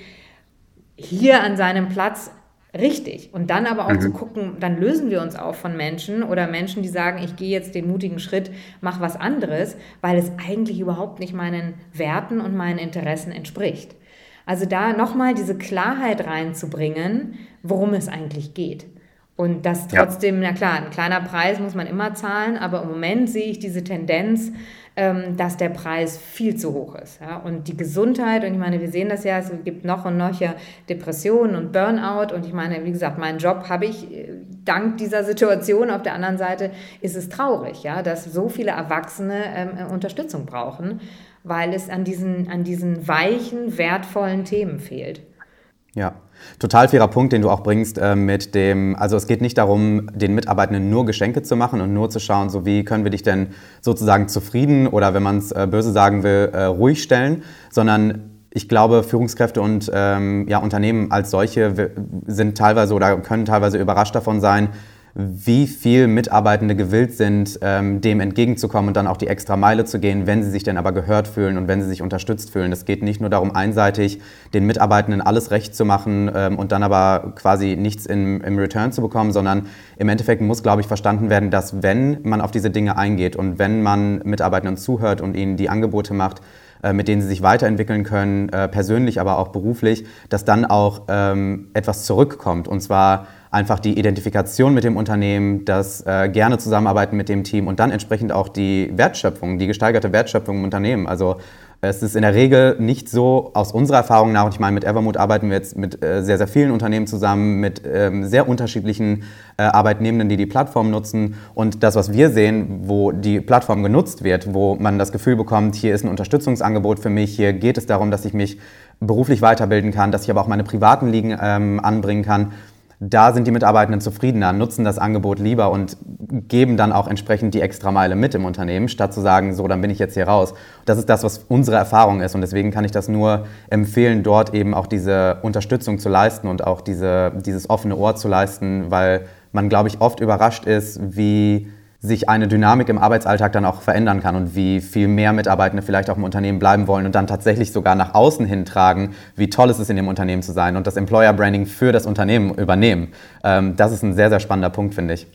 hier an seinem Platz richtig. Und dann aber auch mhm. zu gucken, dann lösen wir uns auch von Menschen oder Menschen, die sagen, ich gehe jetzt den mutigen Schritt, mach was anderes, weil es eigentlich überhaupt nicht meinen Werten und meinen Interessen entspricht. Also da nochmal diese Klarheit reinzubringen, worum es eigentlich geht. Und das trotzdem, ja. na klar, ein kleiner Preis muss man immer zahlen, aber im Moment sehe ich diese Tendenz, ähm, dass der Preis viel zu hoch ist. Ja? Und die Gesundheit, und ich meine, wir sehen das ja, es gibt noch und noch ja Depressionen und Burnout. Und ich meine, wie gesagt, meinen Job habe ich äh, dank dieser Situation. Auf der anderen Seite ist es traurig, ja, dass so viele Erwachsene ähm, Unterstützung brauchen weil es an diesen, an diesen weichen, wertvollen Themen fehlt. Ja, total fairer Punkt, den du auch bringst äh, mit dem, also es geht nicht darum, den Mitarbeitenden nur Geschenke zu machen und nur zu schauen, so wie können wir dich denn sozusagen zufrieden oder wenn man es äh, böse sagen will, äh, ruhig stellen, sondern ich glaube, Führungskräfte und ähm, ja, Unternehmen als solche sind teilweise oder können teilweise überrascht davon sein, wie viel Mitarbeitende gewillt sind, ähm, dem entgegenzukommen und dann auch die extra Meile zu gehen, wenn sie sich denn aber gehört fühlen und wenn sie sich unterstützt fühlen. Es geht nicht nur darum, einseitig den Mitarbeitenden alles recht zu machen ähm, und dann aber quasi nichts im, im Return zu bekommen, sondern im Endeffekt muss, glaube ich, verstanden werden, dass wenn man auf diese Dinge eingeht und wenn man Mitarbeitenden zuhört und ihnen die Angebote macht, äh, mit denen sie sich weiterentwickeln können, äh, persönlich, aber auch beruflich, dass dann auch ähm, etwas zurückkommt. Und zwar einfach die Identifikation mit dem Unternehmen, das äh, gerne Zusammenarbeiten mit dem Team und dann entsprechend auch die Wertschöpfung, die gesteigerte Wertschöpfung im Unternehmen. Also es ist in der Regel nicht so, aus unserer Erfahrung nach, und ich meine, mit Evermood arbeiten wir jetzt mit äh, sehr, sehr vielen Unternehmen zusammen, mit ähm, sehr unterschiedlichen äh, Arbeitnehmenden, die die Plattform nutzen. Und das, was wir sehen, wo die Plattform genutzt wird, wo man das Gefühl bekommt, hier ist ein Unterstützungsangebot für mich, hier geht es darum, dass ich mich beruflich weiterbilden kann, dass ich aber auch meine privaten Ligen ähm, anbringen kann da sind die Mitarbeitenden zufriedener, nutzen das Angebot lieber und geben dann auch entsprechend die extra Meile mit im Unternehmen, statt zu sagen, so, dann bin ich jetzt hier raus. Das ist das, was unsere Erfahrung ist und deswegen kann ich das nur empfehlen, dort eben auch diese Unterstützung zu leisten und auch diese, dieses offene Ohr zu leisten, weil man, glaube ich, oft überrascht ist, wie sich eine Dynamik im Arbeitsalltag dann auch verändern kann und wie viel mehr Mitarbeitende vielleicht auch im Unternehmen bleiben wollen und dann tatsächlich sogar nach außen hin tragen, wie toll es ist, in dem Unternehmen zu sein und das Employer Branding für das Unternehmen übernehmen. Ähm, das ist ein sehr, sehr spannender Punkt, finde ich.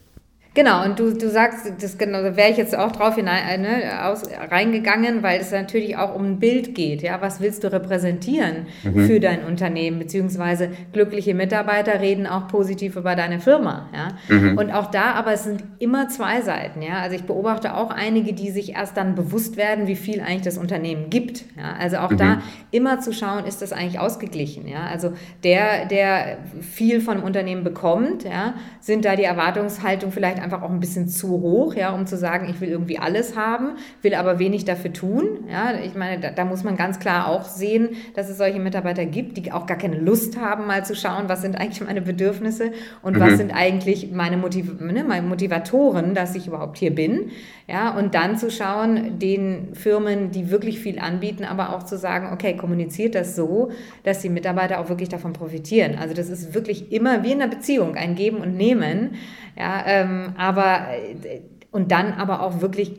Genau, und du, du sagst, das genau, da wäre ich jetzt auch drauf hinein, äh, ne, aus, reingegangen, weil es natürlich auch um ein Bild geht. Ja? Was willst du repräsentieren mhm. für dein Unternehmen? Beziehungsweise glückliche Mitarbeiter reden auch positiv über deine Firma. Ja? Mhm. Und auch da, aber es sind immer zwei Seiten. Ja? Also ich beobachte auch einige, die sich erst dann bewusst werden, wie viel eigentlich das Unternehmen gibt. Ja? Also auch mhm. da immer zu schauen, ist das eigentlich ausgeglichen. Ja? Also der, der viel von dem Unternehmen bekommt, ja, sind da die Erwartungshaltung vielleicht einfach auch ein bisschen zu hoch, ja, um zu sagen, ich will irgendwie alles haben, will aber wenig dafür tun. Ja, ich meine, da, da muss man ganz klar auch sehen, dass es solche Mitarbeiter gibt, die auch gar keine Lust haben, mal zu schauen, was sind eigentlich meine Bedürfnisse und mhm. was sind eigentlich meine, Motiv ne, meine Motivatoren, dass ich überhaupt hier bin. Ja, und dann zu schauen, den Firmen, die wirklich viel anbieten, aber auch zu sagen, okay, kommuniziert das so, dass die Mitarbeiter auch wirklich davon profitieren. Also das ist wirklich immer wie in einer Beziehung, ein Geben und Nehmen. Ja, ähm, aber äh, und dann aber auch wirklich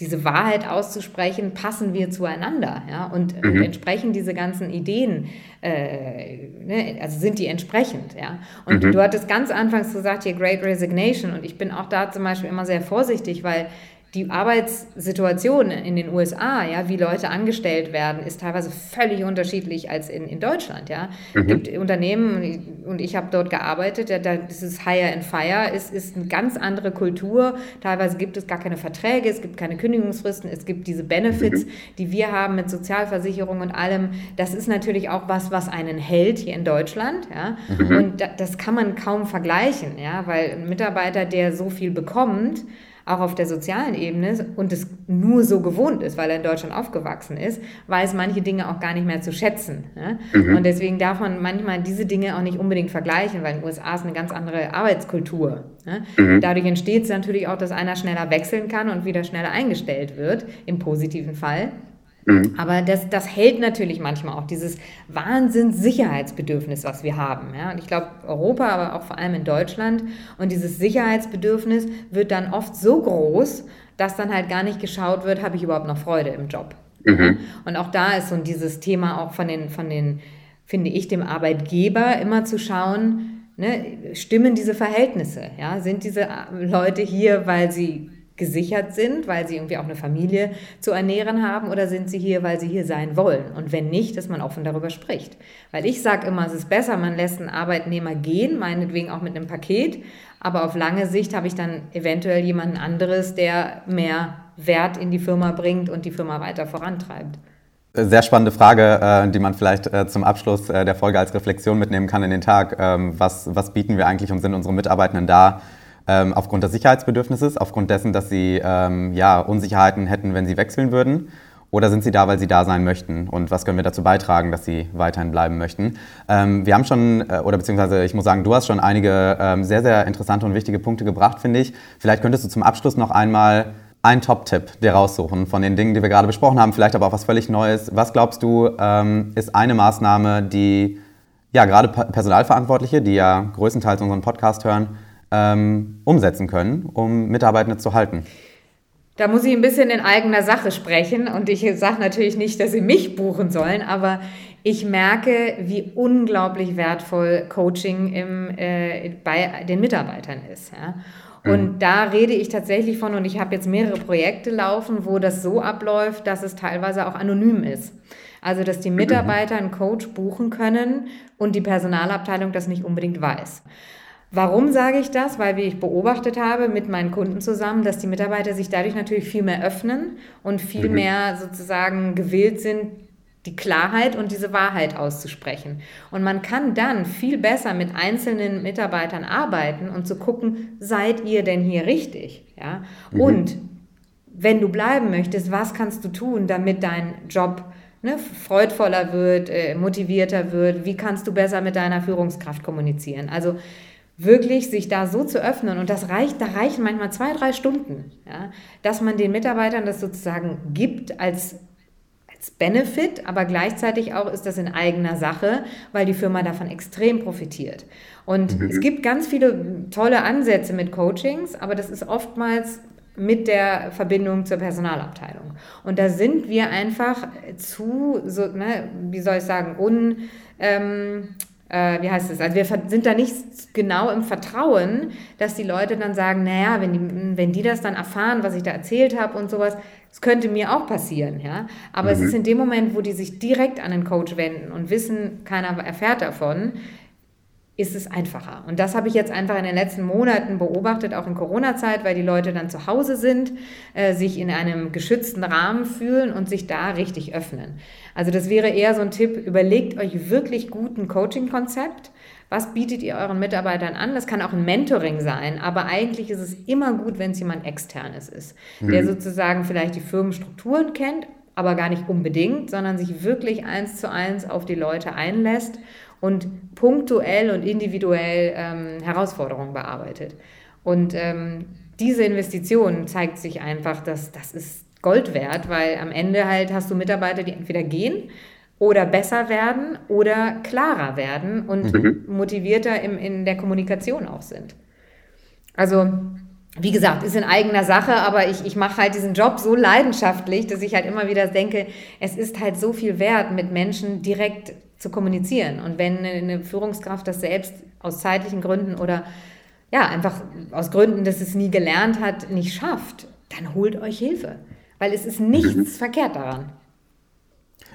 diese Wahrheit auszusprechen, passen wir zueinander, ja, und, mhm. und entsprechen diese ganzen Ideen, äh, ne, also sind die entsprechend, ja. Und mhm. du hattest ganz anfangs gesagt, hier Great Resignation, und ich bin auch da zum Beispiel immer sehr vorsichtig, weil die Arbeitssituation in den USA, ja, wie Leute angestellt werden, ist teilweise völlig unterschiedlich als in, in Deutschland. Ja. Mhm. Es gibt Unternehmen, und ich habe dort gearbeitet, da, da ist es Hire and Fire, es ist eine ganz andere Kultur. Teilweise gibt es gar keine Verträge, es gibt keine Kündigungsfristen, es gibt diese Benefits, mhm. die wir haben mit Sozialversicherung und allem. Das ist natürlich auch was, was einen hält hier in Deutschland. Ja. Mhm. Und da, das kann man kaum vergleichen, ja, weil ein Mitarbeiter, der so viel bekommt, auch auf der sozialen Ebene und es nur so gewohnt ist, weil er in Deutschland aufgewachsen ist, weiß manche Dinge auch gar nicht mehr zu schätzen. Ne? Mhm. Und deswegen darf man manchmal diese Dinge auch nicht unbedingt vergleichen, weil in den USA ist eine ganz andere Arbeitskultur. Ne? Mhm. Dadurch entsteht es natürlich auch, dass einer schneller wechseln kann und wieder schneller eingestellt wird, im positiven Fall. Mhm. Aber das, das hält natürlich manchmal auch dieses Wahnsinns-Sicherheitsbedürfnis, was wir haben. Ja? Und ich glaube, Europa, aber auch vor allem in Deutschland. Und dieses Sicherheitsbedürfnis wird dann oft so groß, dass dann halt gar nicht geschaut wird, habe ich überhaupt noch Freude im Job. Mhm. Und auch da ist so dieses Thema auch von den, von den, finde ich, dem Arbeitgeber immer zu schauen, ne, stimmen diese Verhältnisse? Ja? Sind diese Leute hier, weil sie gesichert sind, weil sie irgendwie auch eine Familie zu ernähren haben oder sind sie hier, weil sie hier sein wollen? Und wenn nicht, dass man offen darüber spricht. Weil ich sage immer, es ist besser, man lässt einen Arbeitnehmer gehen, meinetwegen auch mit einem Paket, aber auf lange Sicht habe ich dann eventuell jemanden anderes, der mehr Wert in die Firma bringt und die Firma weiter vorantreibt. Sehr spannende Frage, äh, die man vielleicht äh, zum Abschluss äh, der Folge als Reflexion mitnehmen kann in den Tag. Ähm, was, was bieten wir eigentlich und sind unsere Mitarbeitenden da? Ähm, aufgrund des Sicherheitsbedürfnisses, aufgrund dessen, dass sie ähm, ja, Unsicherheiten hätten, wenn sie wechseln würden? Oder sind sie da, weil sie da sein möchten? Und was können wir dazu beitragen, dass sie weiterhin bleiben möchten? Ähm, wir haben schon, äh, oder beziehungsweise ich muss sagen, du hast schon einige ähm, sehr, sehr interessante und wichtige Punkte gebracht, finde ich. Vielleicht könntest du zum Abschluss noch einmal einen Top-Tipp dir raussuchen von den Dingen, die wir gerade besprochen haben, vielleicht aber auch was völlig Neues. Was glaubst du, ähm, ist eine Maßnahme, die ja gerade Personalverantwortliche, die ja größtenteils unseren Podcast hören, ähm, umsetzen können, um Mitarbeitende zu halten? Da muss ich ein bisschen in eigener Sache sprechen und ich sage natürlich nicht, dass sie mich buchen sollen, aber ich merke, wie unglaublich wertvoll Coaching im, äh, bei den Mitarbeitern ist. Ja? Und mhm. da rede ich tatsächlich von, und ich habe jetzt mehrere Projekte laufen, wo das so abläuft, dass es teilweise auch anonym ist. Also, dass die mhm. Mitarbeiter einen Coach buchen können und die Personalabteilung das nicht unbedingt weiß. Warum sage ich das? Weil wie ich beobachtet habe mit meinen Kunden zusammen, dass die Mitarbeiter sich dadurch natürlich viel mehr öffnen und viel mhm. mehr sozusagen gewillt sind, die Klarheit und diese Wahrheit auszusprechen. Und man kann dann viel besser mit einzelnen Mitarbeitern arbeiten und zu gucken, seid ihr denn hier richtig? Ja? Mhm. Und wenn du bleiben möchtest, was kannst du tun, damit dein Job ne, freudvoller wird, äh, motivierter wird? Wie kannst du besser mit deiner Führungskraft kommunizieren? Also wirklich sich da so zu öffnen und das reicht, da reichen manchmal zwei, drei Stunden, ja, dass man den Mitarbeitern das sozusagen gibt als, als Benefit, aber gleichzeitig auch ist das in eigener Sache, weil die Firma davon extrem profitiert. Und mhm. es gibt ganz viele tolle Ansätze mit Coachings, aber das ist oftmals mit der Verbindung zur Personalabteilung. Und da sind wir einfach zu, so, ne, wie soll ich sagen, un... Ähm, äh, wie heißt es, also wir sind da nicht genau im Vertrauen, dass die Leute dann sagen, naja, wenn die, wenn die das dann erfahren, was ich da erzählt habe und sowas, das könnte mir auch passieren, ja. Aber mhm. es ist in dem Moment, wo die sich direkt an den Coach wenden und wissen, keiner erfährt davon, ist es einfacher. Und das habe ich jetzt einfach in den letzten Monaten beobachtet, auch in Corona-Zeit, weil die Leute dann zu Hause sind, äh, sich in einem geschützten Rahmen fühlen und sich da richtig öffnen. Also das wäre eher so ein Tipp, überlegt euch wirklich gut ein Coaching-Konzept. Was bietet ihr euren Mitarbeitern an? Das kann auch ein Mentoring sein, aber eigentlich ist es immer gut, wenn es jemand externes ist, mhm. der sozusagen vielleicht die Firmenstrukturen kennt, aber gar nicht unbedingt, sondern sich wirklich eins zu eins auf die Leute einlässt und punktuell und individuell ähm, Herausforderungen bearbeitet. Und ähm, diese Investition zeigt sich einfach, dass das ist Gold wert, weil am Ende halt hast du Mitarbeiter, die entweder gehen oder besser werden oder klarer werden und mhm. motivierter im, in der Kommunikation auch sind. Also wie gesagt, ist in eigener Sache, aber ich, ich mache halt diesen Job so leidenschaftlich, dass ich halt immer wieder denke, es ist halt so viel wert, mit Menschen direkt zu kommunizieren. Und wenn eine Führungskraft das selbst aus zeitlichen Gründen oder ja, einfach aus Gründen, dass es nie gelernt hat, nicht schafft, dann holt euch Hilfe. Weil es ist nichts mhm. verkehrt daran.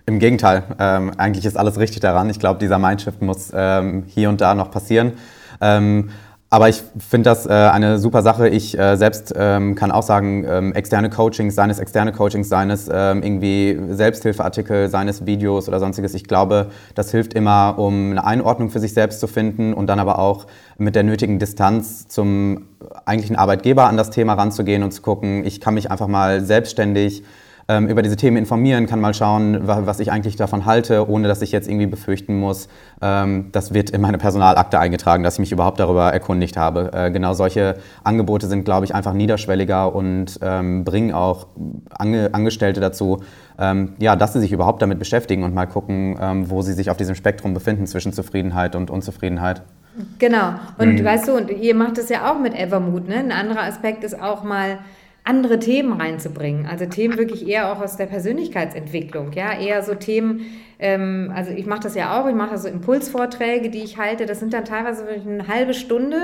Im Gegenteil, ähm, eigentlich ist alles richtig daran. Ich glaube, dieser Mindshift muss ähm, hier und da noch passieren. Ähm, aber ich finde das äh, eine super Sache. Ich äh, selbst ähm, kann auch sagen, ähm, externe Coachings, seines externe Coachings, seines ähm, irgendwie Selbsthilfeartikel, seines Videos oder sonstiges. Ich glaube, das hilft immer, um eine Einordnung für sich selbst zu finden und dann aber auch mit der nötigen Distanz zum eigentlichen Arbeitgeber an das Thema ranzugehen und zu gucken, ich kann mich einfach mal selbstständig ähm, über diese Themen informieren, kann mal schauen, was ich eigentlich davon halte, ohne dass ich jetzt irgendwie befürchten muss, ähm, das wird in meine Personalakte eingetragen, dass ich mich überhaupt darüber erkundigt habe. Äh, genau solche Angebote sind, glaube ich, einfach niederschwelliger und ähm, bringen auch Ange Angestellte dazu, ähm, ja, dass sie sich überhaupt damit beschäftigen und mal gucken, ähm, wo sie sich auf diesem Spektrum befinden zwischen Zufriedenheit und Unzufriedenheit. Genau. Und mhm. weißt du, und ihr macht das ja auch mit Evermood. Ne? Ein anderer Aspekt ist auch mal andere Themen reinzubringen. Also Themen wirklich eher auch aus der Persönlichkeitsentwicklung, ja, eher so Themen, ähm, also ich mache das ja auch, ich mache so Impulsvorträge, die ich halte, das sind dann teilweise eine halbe Stunde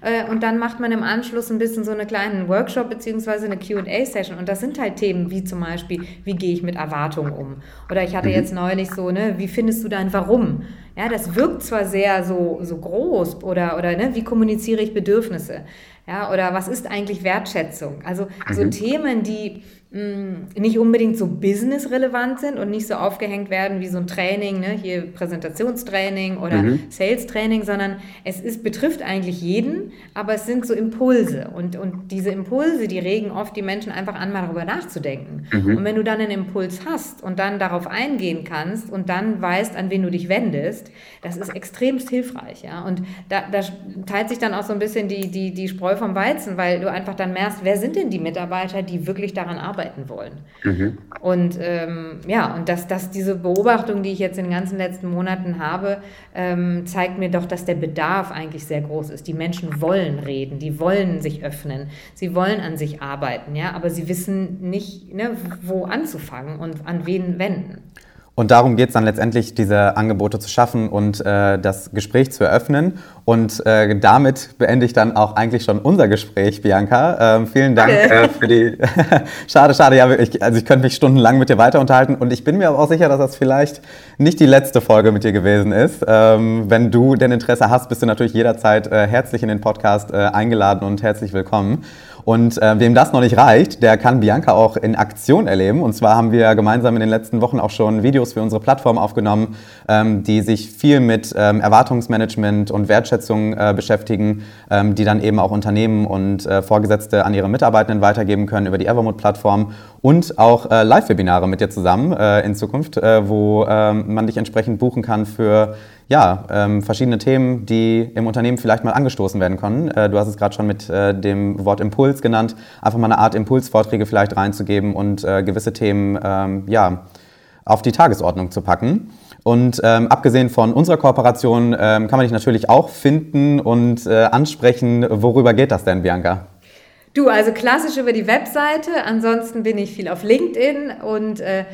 äh, und dann macht man im Anschluss ein bisschen so einen kleinen Workshop beziehungsweise eine Q&A-Session und das sind halt Themen wie zum Beispiel, wie gehe ich mit Erwartungen um? Oder ich hatte mhm. jetzt neulich so, ne, wie findest du dein Warum? Ja, das wirkt zwar sehr so, so groß oder, oder ne, wie kommuniziere ich Bedürfnisse? Ja, oder was ist eigentlich Wertschätzung? Also so mhm. Themen, die nicht unbedingt so businessrelevant sind und nicht so aufgehängt werden wie so ein Training, ne? hier Präsentationstraining oder mhm. Sales-Training, sondern es ist, betrifft eigentlich jeden, aber es sind so Impulse und, und diese Impulse, die regen oft die Menschen einfach an, mal darüber nachzudenken. Mhm. Und wenn du dann einen Impuls hast und dann darauf eingehen kannst und dann weißt, an wen du dich wendest, das ist extremst hilfreich. Ja? Und da, da teilt sich dann auch so ein bisschen die, die, die Spreu vom Weizen, weil du einfach dann merkst, wer sind denn die Mitarbeiter, die wirklich daran arbeiten, arbeiten wollen. Mhm. Und ähm, ja, und dass, dass diese Beobachtung, die ich jetzt in den ganzen letzten Monaten habe, ähm, zeigt mir doch, dass der Bedarf eigentlich sehr groß ist. Die Menschen wollen reden, die wollen sich öffnen, sie wollen an sich arbeiten, ja, aber sie wissen nicht, ne, wo anzufangen und an wen wenden. Und darum geht es dann letztendlich, diese Angebote zu schaffen und äh, das Gespräch zu eröffnen. Und äh, damit beende ich dann auch eigentlich schon unser Gespräch, Bianca. Ähm, vielen Dank äh, für die. <laughs> schade, schade, ja, ich, also ich könnte mich stundenlang mit dir weiter unterhalten. Und ich bin mir aber auch sicher, dass das vielleicht nicht die letzte Folge mit dir gewesen ist. Ähm, wenn du denn Interesse hast, bist du natürlich jederzeit äh, herzlich in den Podcast äh, eingeladen und herzlich willkommen. Und äh, wem das noch nicht reicht, der kann Bianca auch in Aktion erleben. Und zwar haben wir gemeinsam in den letzten Wochen auch schon Videos für unsere Plattform aufgenommen, ähm, die sich viel mit ähm, Erwartungsmanagement und Wertschätzung äh, beschäftigen, ähm, die dann eben auch Unternehmen und äh, Vorgesetzte an ihre Mitarbeitenden weitergeben können über die Evermood-Plattform und auch äh, Live-Webinare mit dir zusammen äh, in Zukunft, äh, wo ähm, man dich entsprechend buchen kann für ja, ähm, verschiedene Themen, die im Unternehmen vielleicht mal angestoßen werden können. Äh, du hast es gerade schon mit äh, dem Wort Impuls genannt, einfach mal eine Art Impulsvorträge vielleicht reinzugeben und äh, gewisse Themen ähm, ja, auf die Tagesordnung zu packen. Und ähm, abgesehen von unserer Kooperation ähm, kann man dich natürlich auch finden und äh, ansprechen. Worüber geht das denn, Bianca? Du, also klassisch über die Webseite. Ansonsten bin ich viel auf LinkedIn und äh,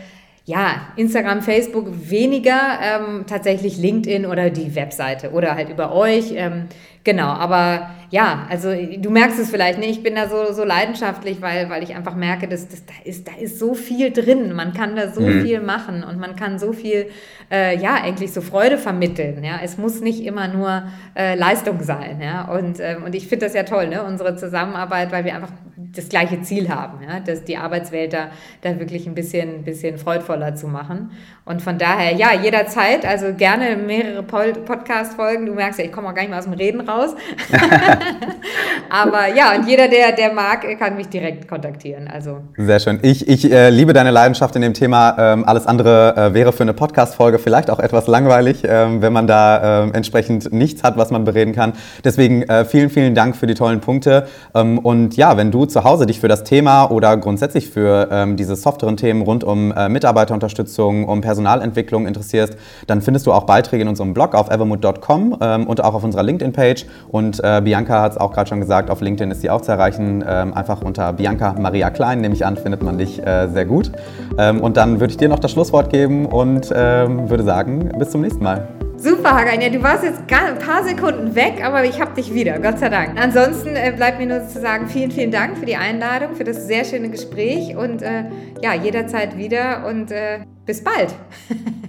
ja, Instagram, Facebook weniger, ähm, tatsächlich LinkedIn oder die Webseite oder halt über euch. Ähm, genau, aber ja, also du merkst es vielleicht nicht, ich bin da so, so leidenschaftlich, weil, weil ich einfach merke, dass, dass da, ist, da ist so viel drin, man kann da so mhm. viel machen und man kann so viel, äh, ja, eigentlich so Freude vermitteln. Ja? Es muss nicht immer nur äh, Leistung sein. Ja? Und, ähm, und ich finde das ja toll, ne? unsere Zusammenarbeit, weil wir einfach das gleiche Ziel haben, ja? dass die Arbeitswelt da, da wirklich ein bisschen, bisschen freudvoller zu machen. Und von daher, ja, jederzeit, also gerne mehrere Podcast-Folgen. Du merkst ja, ich komme auch gar nicht mal aus dem Reden raus. <laughs> Aber ja, und jeder, der, der mag, kann mich direkt kontaktieren. Also. Sehr schön. Ich, ich äh, liebe deine Leidenschaft in dem Thema. Ähm, alles andere äh, wäre für eine Podcast-Folge vielleicht auch etwas langweilig, ähm, wenn man da äh, entsprechend nichts hat, was man bereden kann. Deswegen äh, vielen, vielen Dank für die tollen Punkte. Ähm, und ja, wenn du zu Hause dich für das Thema oder grundsätzlich für ähm, diese softeren Themen rund um äh, Mitarbeiterunterstützung, um Personalentwicklung interessierst, dann findest du auch Beiträge in unserem Blog auf evermood.com ähm, und auch auf unserer LinkedIn-Page. Und äh, Bianca hat es auch gerade schon gesagt, auf LinkedIn ist sie auch zu erreichen. Ähm, einfach unter Bianca Maria Klein, nehme ich an, findet man dich äh, sehr gut. Ähm, und dann würde ich dir noch das Schlusswort geben und ähm, würde sagen, bis zum nächsten Mal. Super, Hagan. Ja, du warst jetzt ein paar Sekunden weg, aber ich habe dich wieder, Gott sei Dank. Ansonsten äh, bleibt mir nur zu sagen, vielen, vielen Dank für die Einladung, für das sehr schöne Gespräch und äh, ja, jederzeit wieder und äh, bis bald. <laughs>